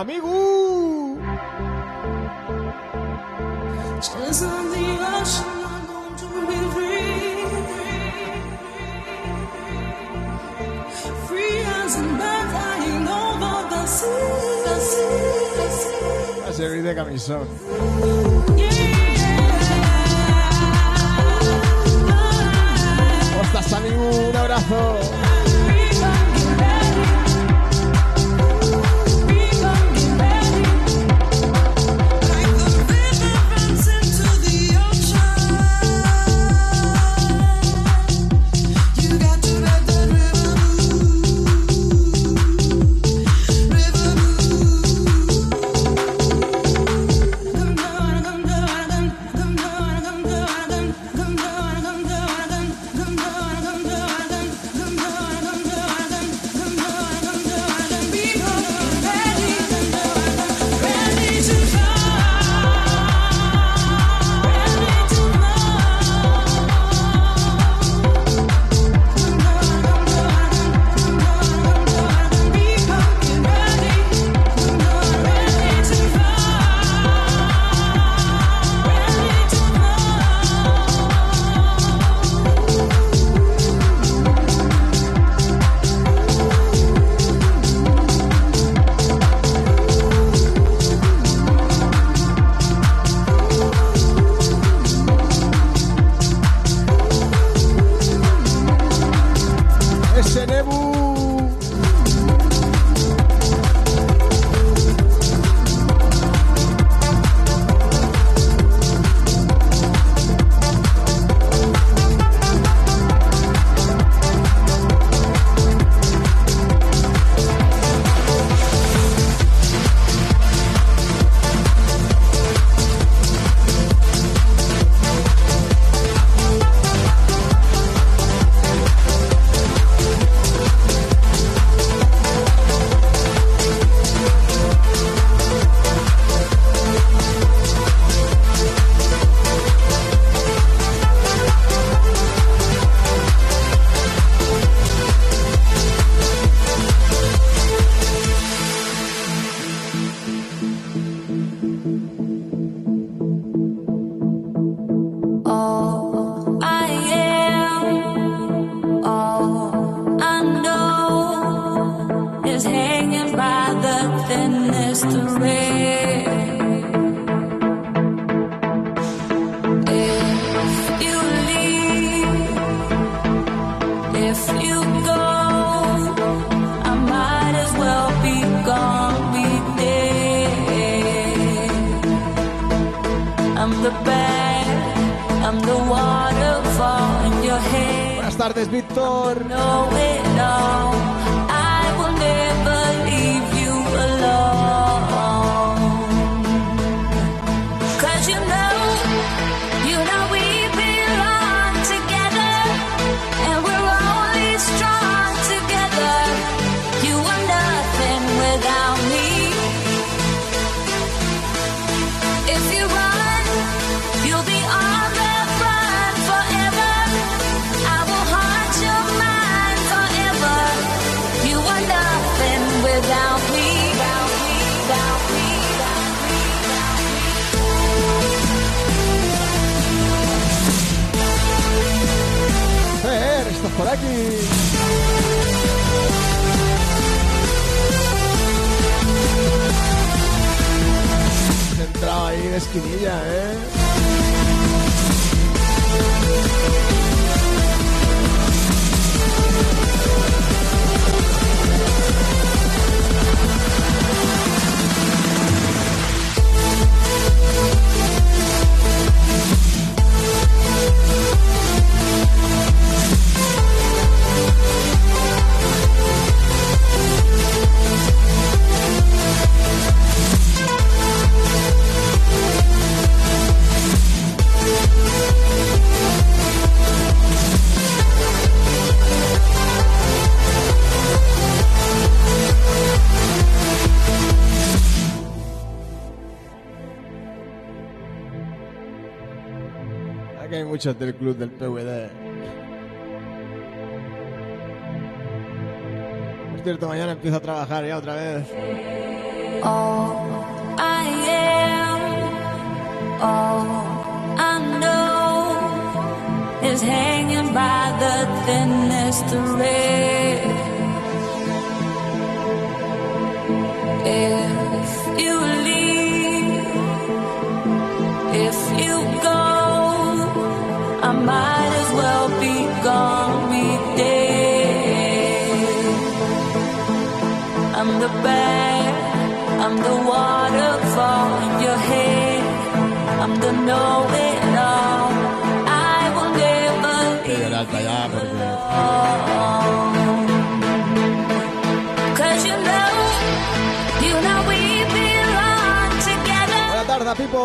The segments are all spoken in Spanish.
Amigo. Just on the ocean, I'm going to be free. Free as a bird flying over the sea. The sea, the sea. A servir de camisón. ¿Cómo estás, amigo? Un abrazo. Del club del PVD. Por cierto, mañana empiezo a trabajar ya otra vez. Hanging by the thinnest thread. Might as well be gone, be dead. I'm the bad, I'm the waterfall in your head. I'm the know-it-all. I will never leave de alta ya porque... Cause you know, you know we belong together. Buenas tardes, Pipo.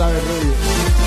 sabe el.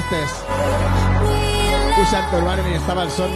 Dijiste. Puse Antorbán y estaba el son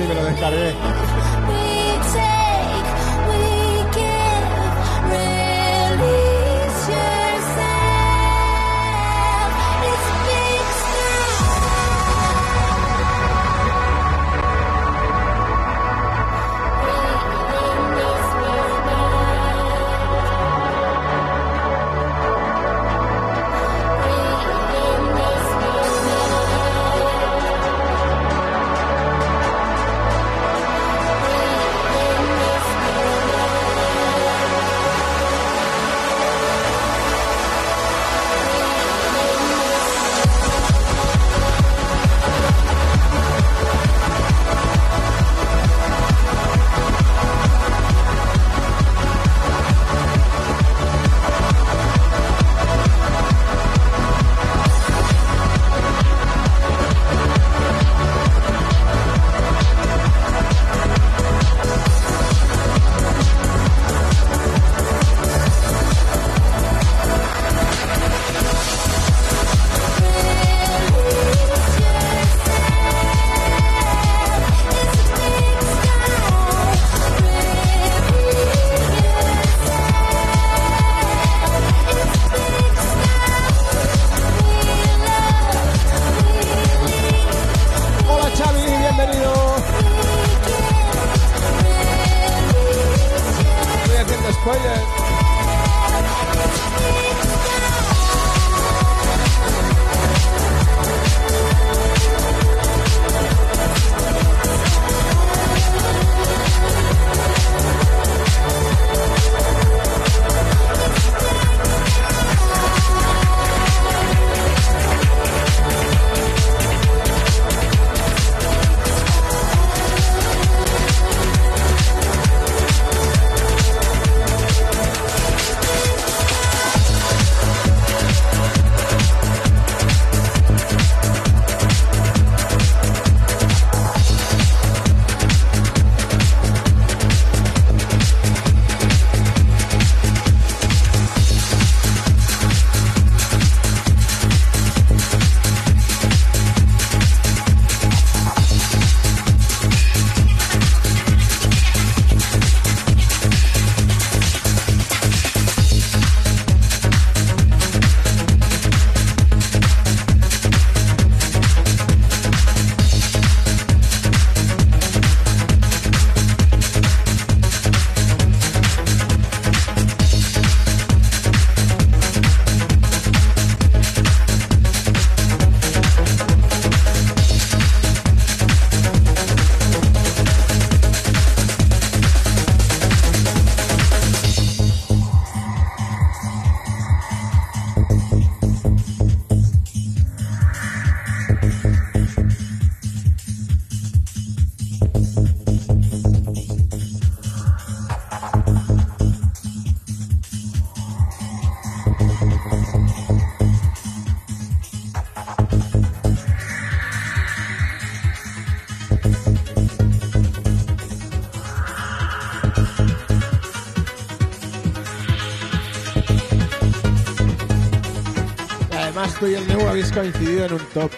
tú y el Neu habéis coincidido en un top.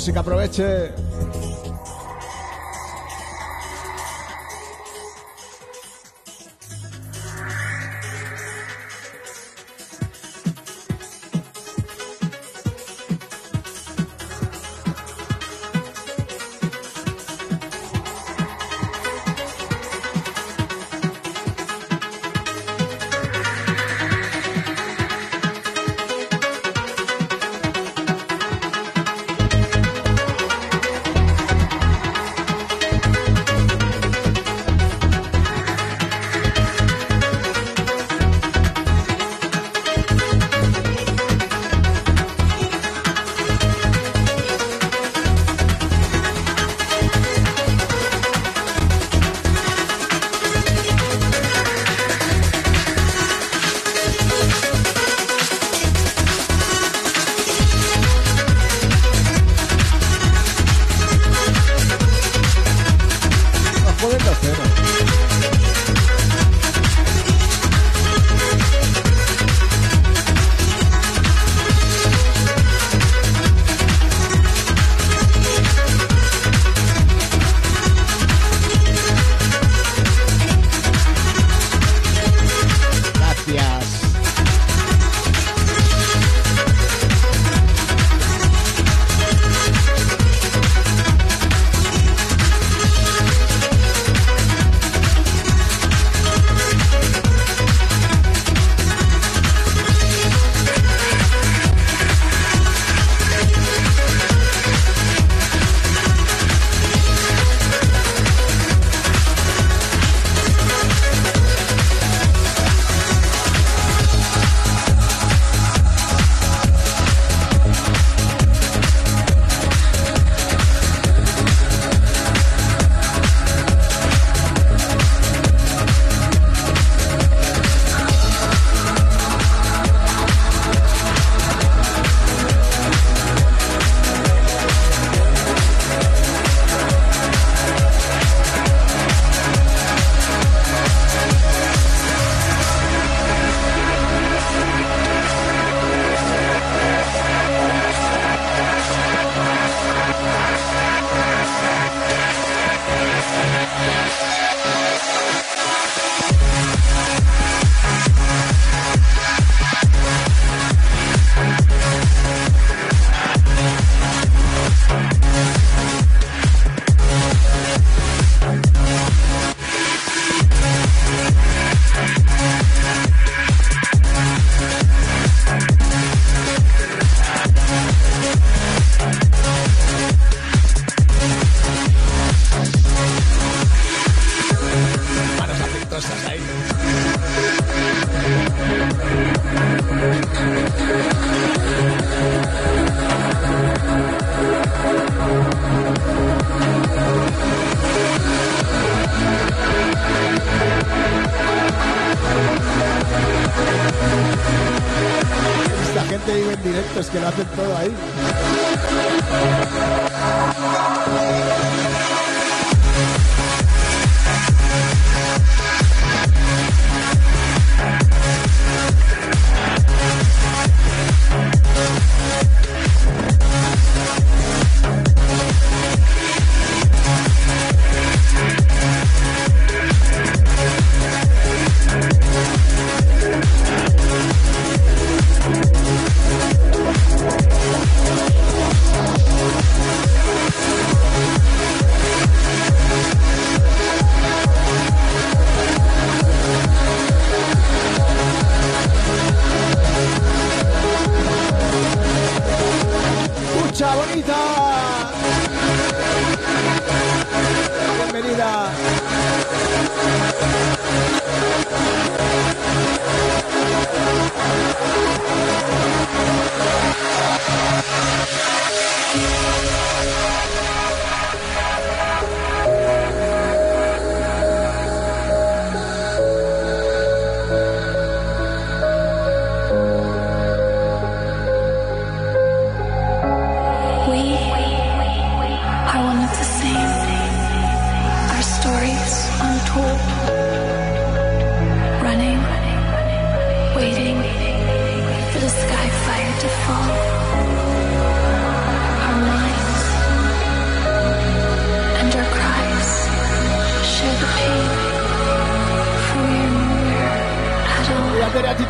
Que aproveche.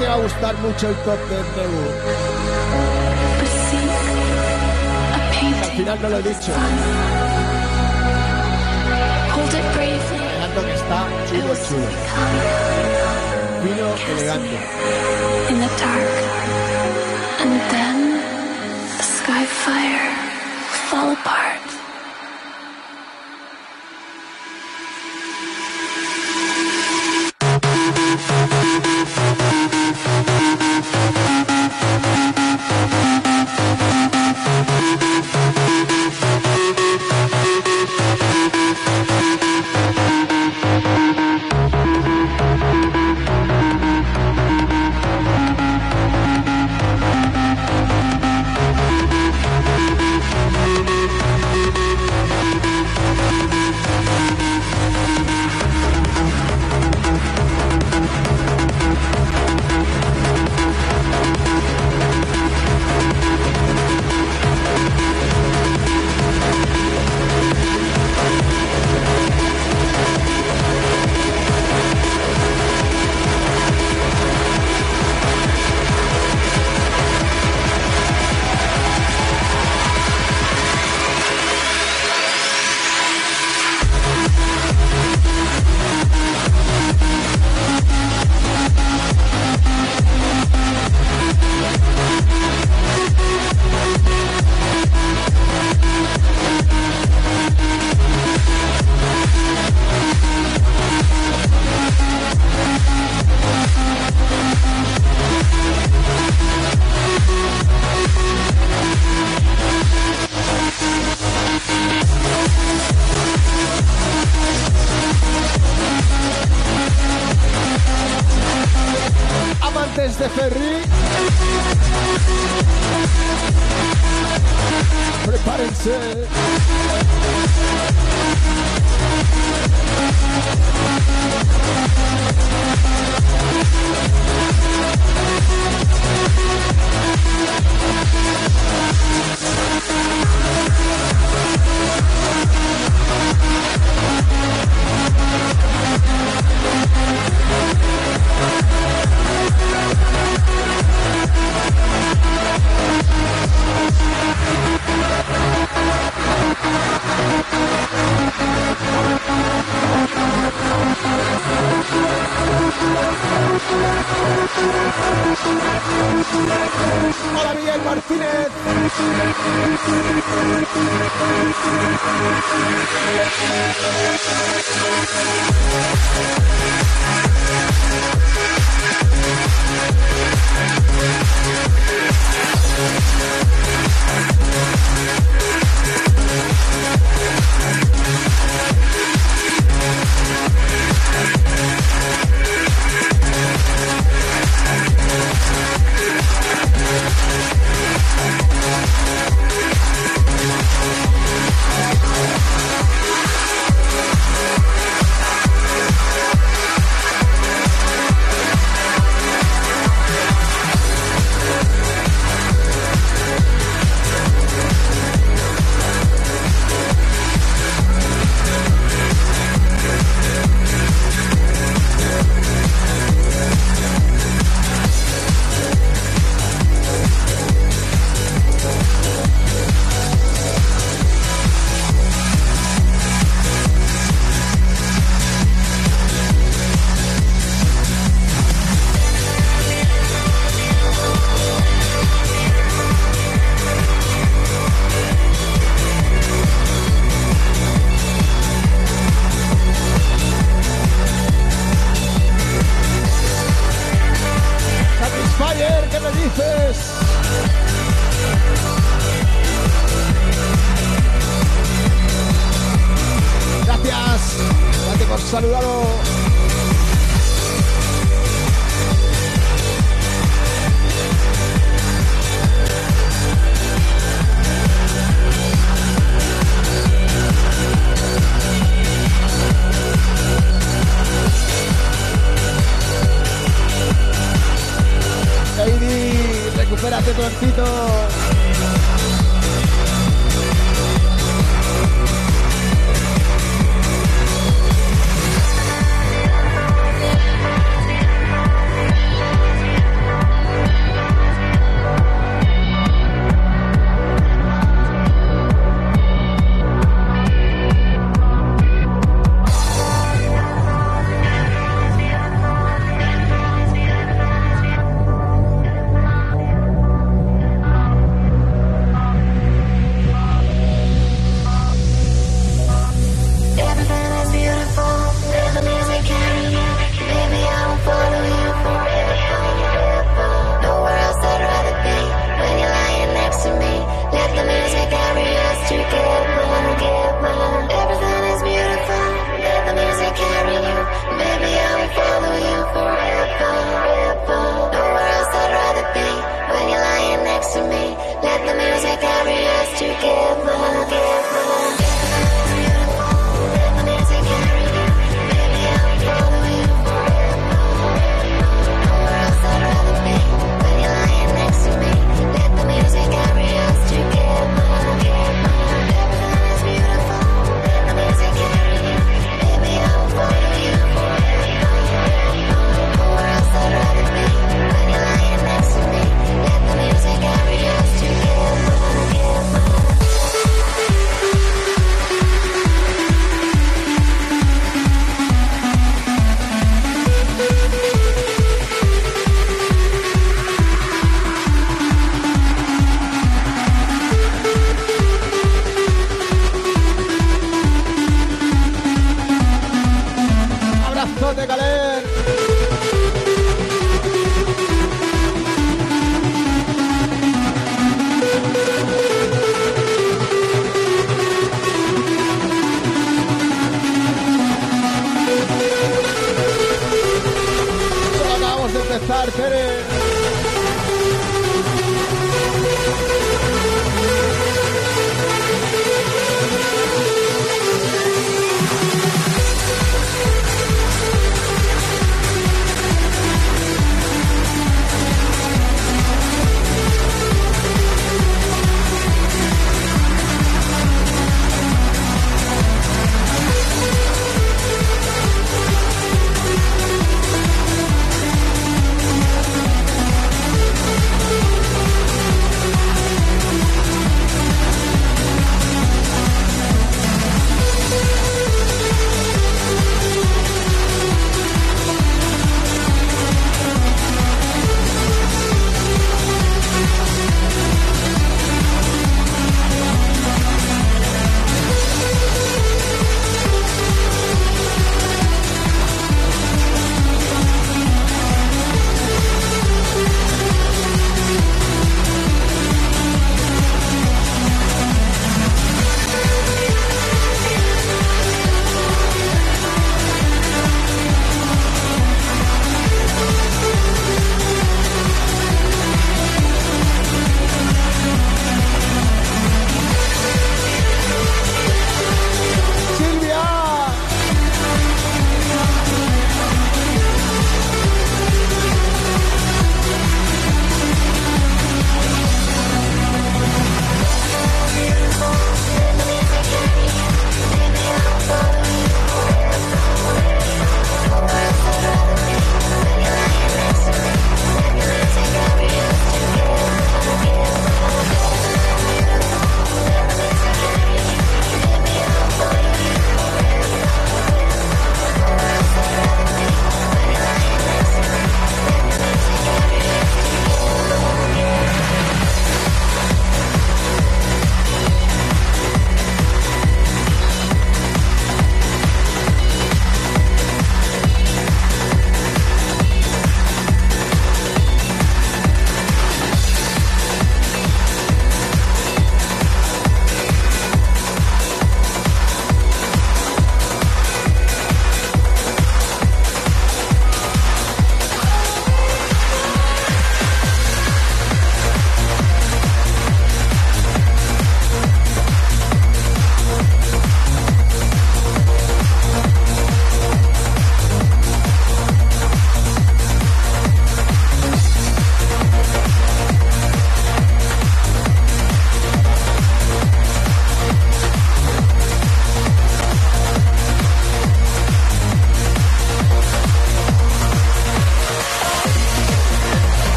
te va a gustar mucho el top de Nebu. Al final no lo he dicho. Elegante que está chulo, chulo. Vino elegante. In the dark, and then the sky fire fall apart.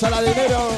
Bienvenidos a la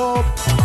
top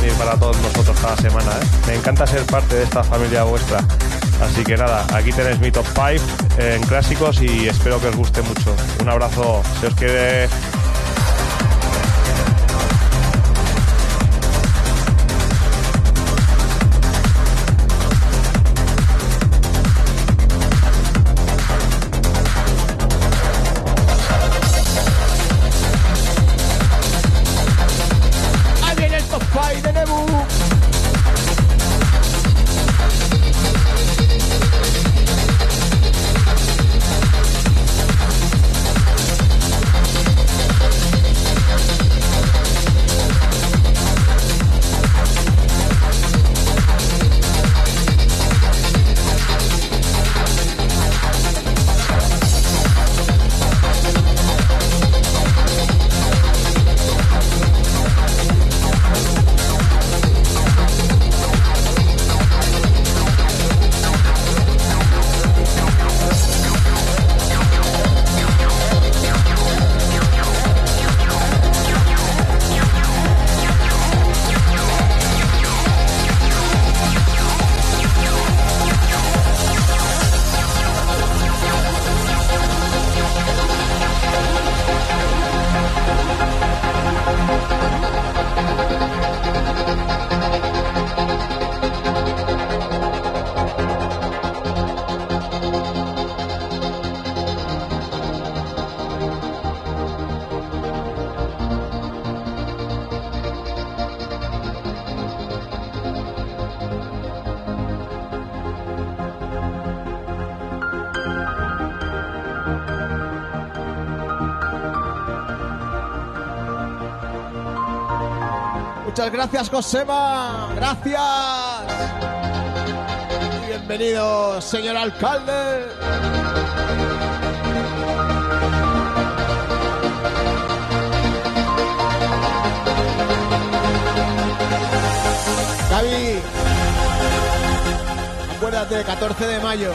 Antonio para todos nosotros cada semana. ¿eh? Me encanta ser parte de esta familia vuestra. Así que nada, aquí tenéis mi top 5 en clásicos y espero que os guste mucho. Un abrazo. Se os quede gracias, Josema. Gracias. Bienvenido, señor alcalde. Gaby, acuérdate, 14 de mayo.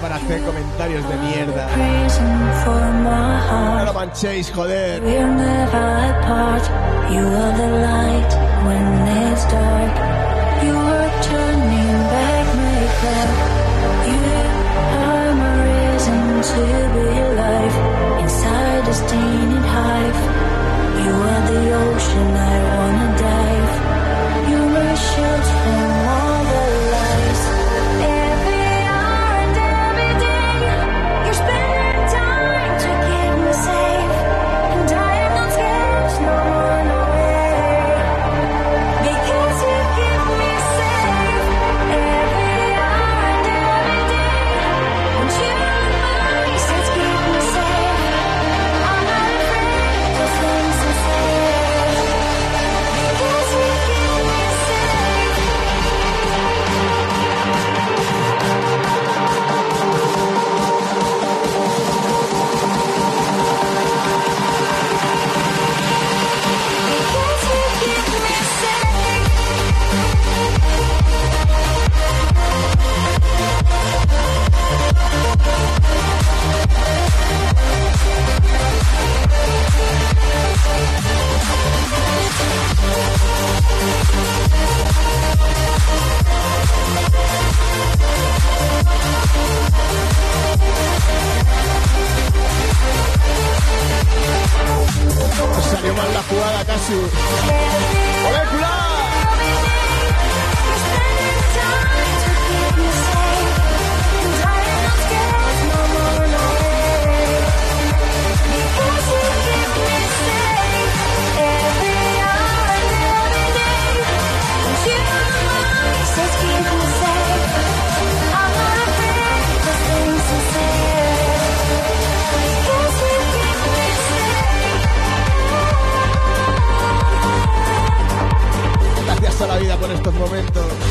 para hacer comentarios de mierda. No lo manchéis, joder. to. estos momentos.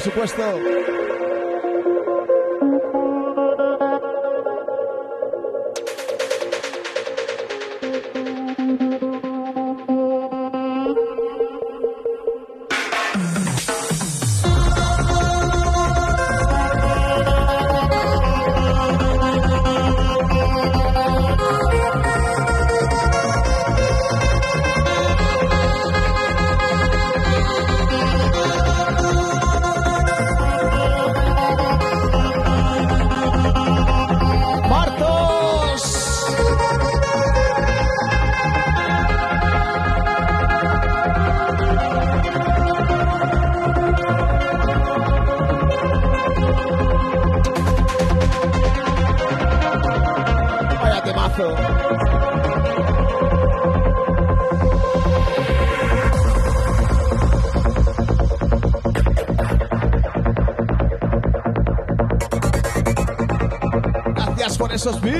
Supuesto. Gracias por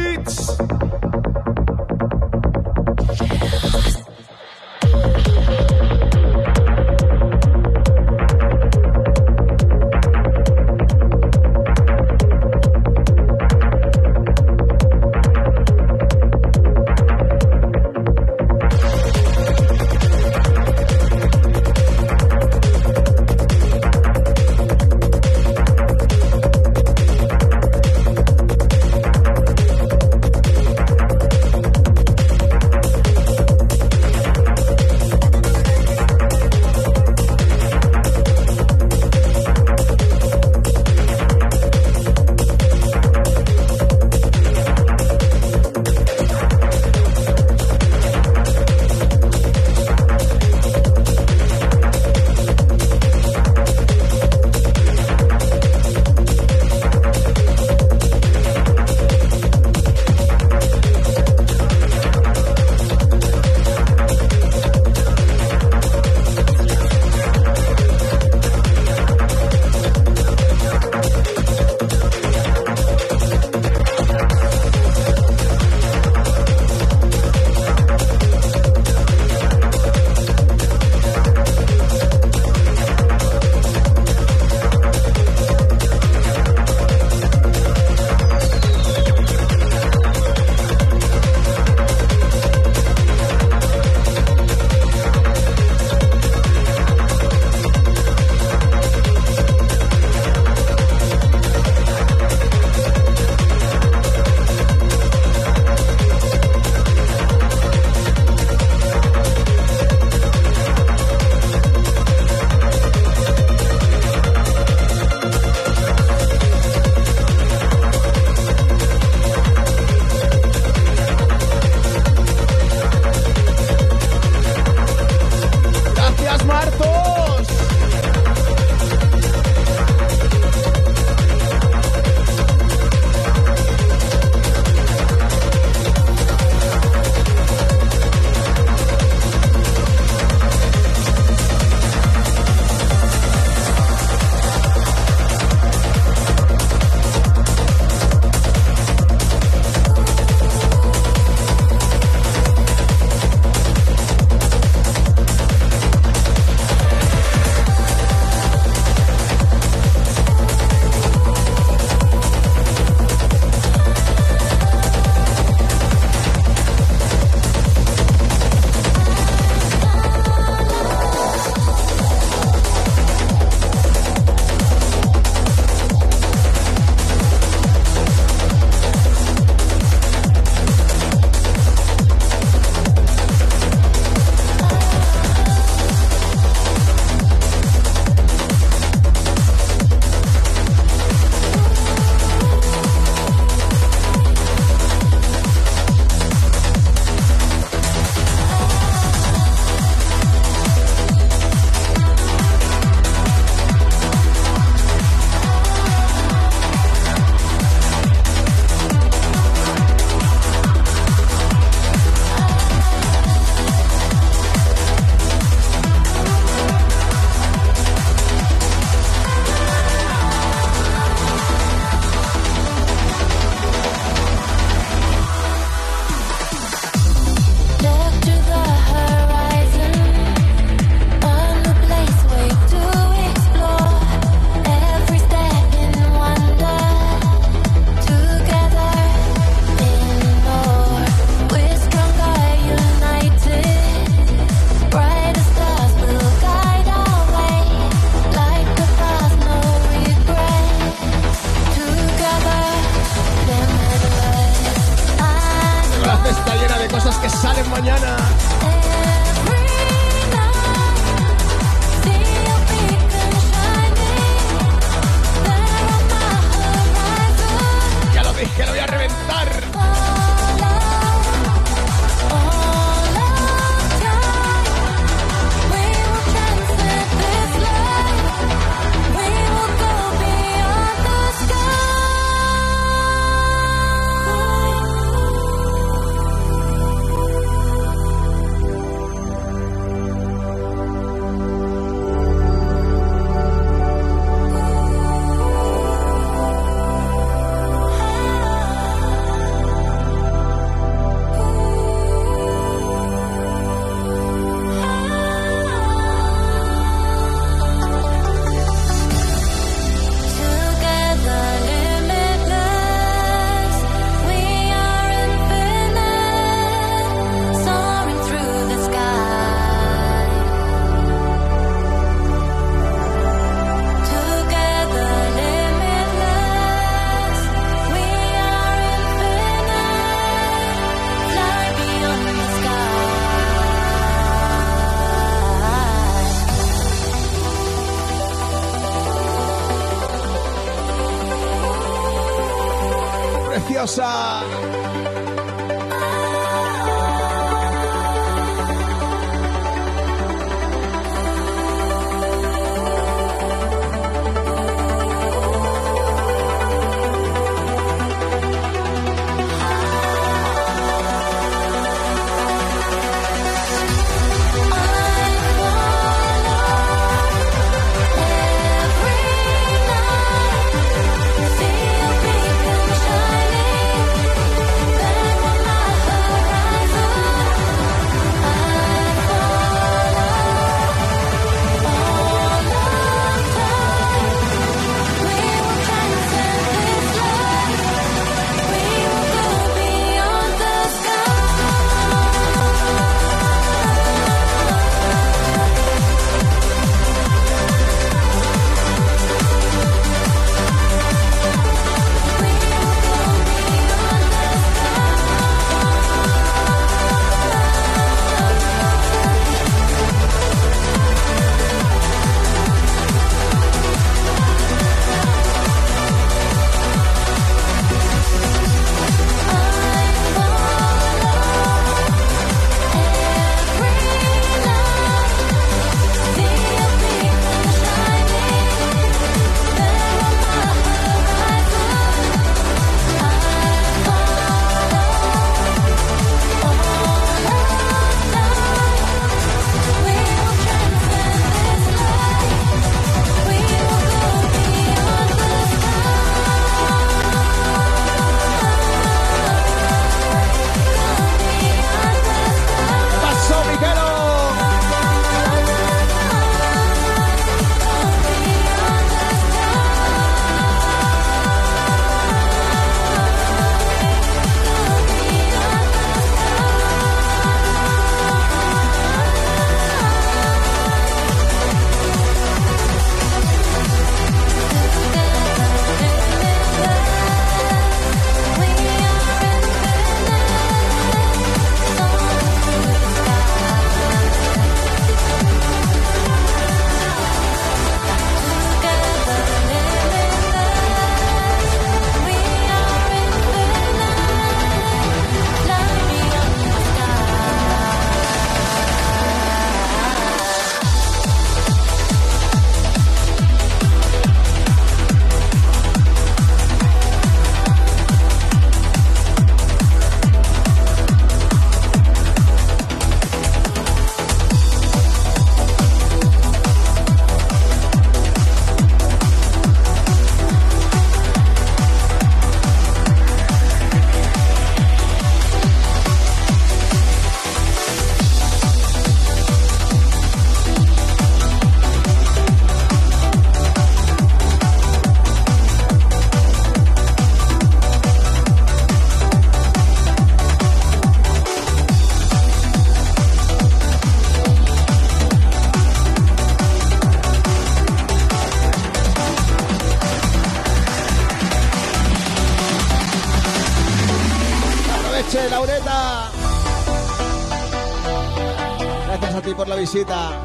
a ti por la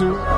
¿eh,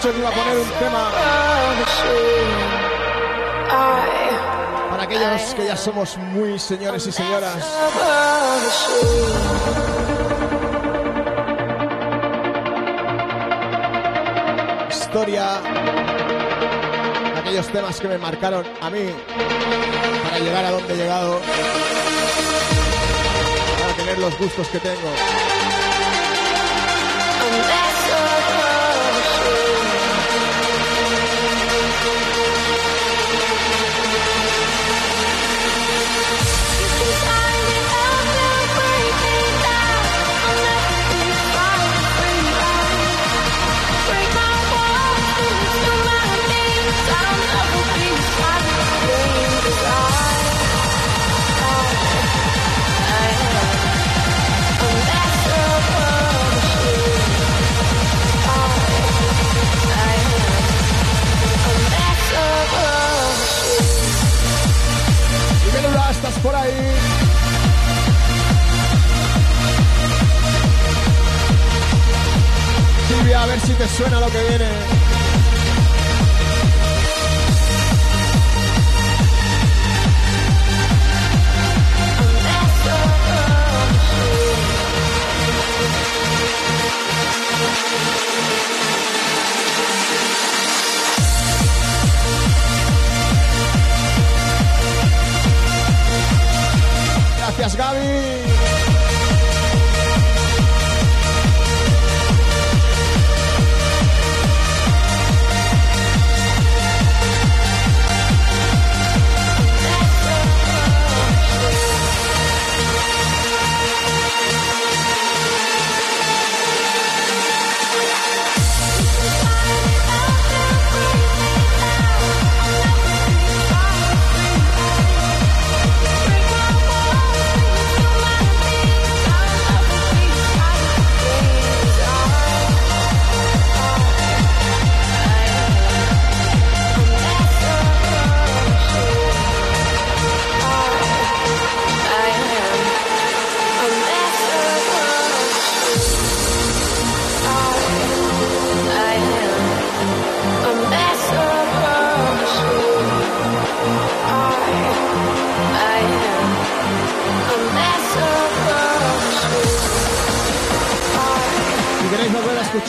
dicho que iba a poner un tema para aquellos que ya somos muy señores y señoras. Historia. Aquellos temas que me marcaron a mí para llegar a donde he llegado. Para tener los gustos que tengo. Por ahí. Silvia, a ver si te suena lo que viene. Gracias, Gaby.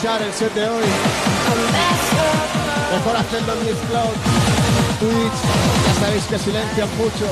El set de hoy, mejor hacerlo en Mixcloud, Twitch, ya sabéis que silencian mucho.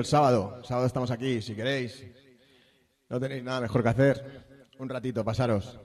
el sábado. El sábado estamos aquí, si queréis. No tenéis nada mejor que hacer. Un ratito, pasaros.